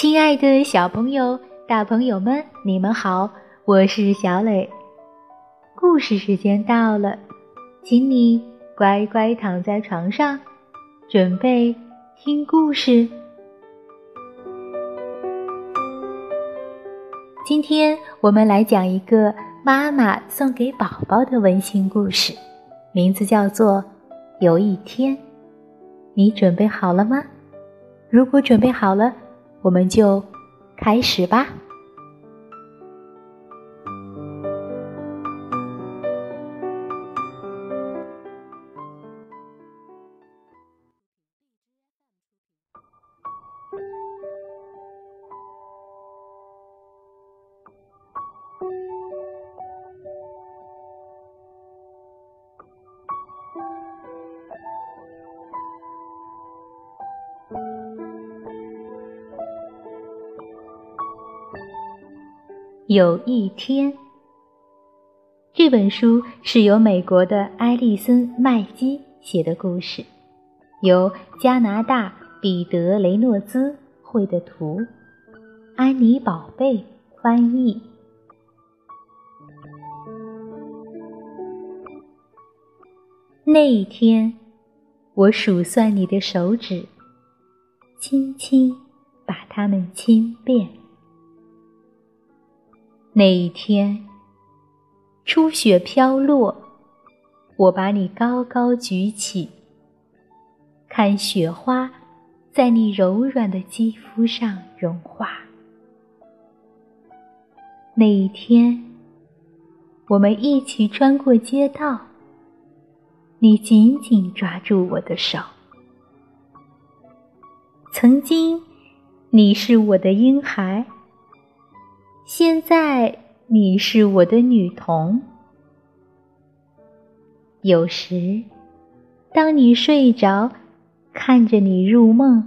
亲爱的小朋友、大朋友们，你们好，我是小磊。故事时间到了，请你乖乖躺在床上，准备听故事。今天我们来讲一个妈妈送给宝宝的温馨故事，名字叫做《有一天》。你准备好了吗？如果准备好了，我们就开始吧。有一天，这本书是由美国的埃利森·麦基写的故事，由加拿大彼得·雷诺兹绘的图，安妮宝贝翻译。那一天，我数算你的手指，轻轻把它们亲遍。那一天，初雪飘落，我把你高高举起，看雪花在你柔软的肌肤上融化。那一天，我们一起穿过街道，你紧紧抓住我的手。曾经，你是我的婴孩。现在你是我的女童。有时，当你睡着，看着你入梦，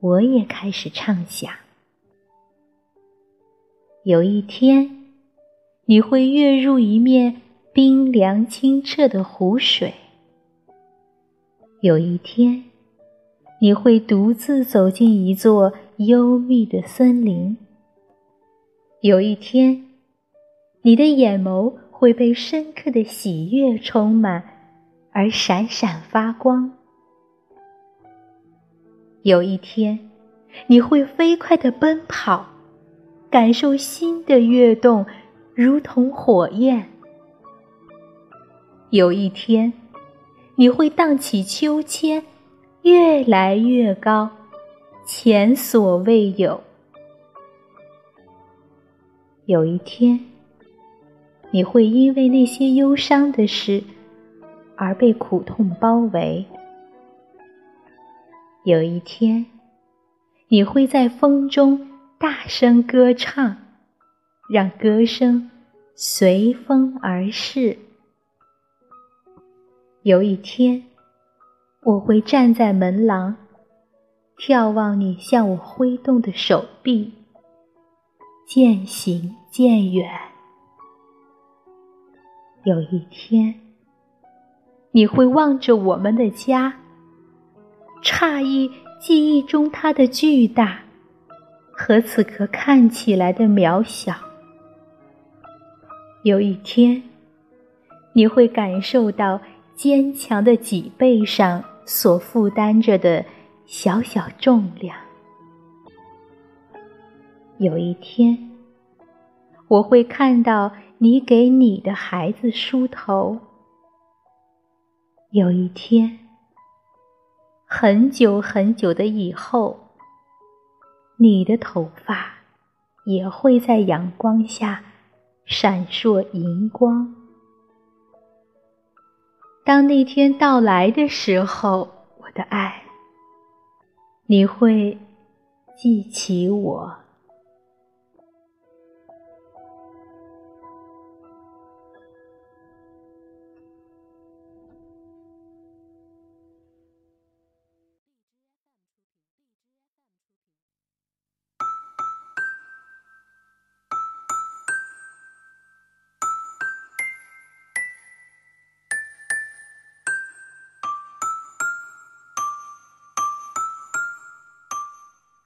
我也开始畅想。有一天，你会跃入一面冰凉清澈的湖水。有一天，你会独自走进一座幽密的森林。有一天，你的眼眸会被深刻的喜悦充满，而闪闪发光。有一天，你会飞快的奔跑，感受心的跃动，如同火焰。有一天，你会荡起秋千，越来越高，前所未有。有一天，你会因为那些忧伤的事而被苦痛包围。有一天，你会在风中大声歌唱，让歌声随风而逝。有一天，我会站在门廊，眺望你向我挥动的手臂。渐行渐远。有一天，你会望着我们的家，诧异记忆中它的巨大和此刻看起来的渺小。有一天，你会感受到坚强的脊背上所负担着的小小重量。有一天，我会看到你给你的孩子梳头。有一天，很久很久的以后，你的头发也会在阳光下闪烁银光。当那天到来的时候，我的爱，你会记起我。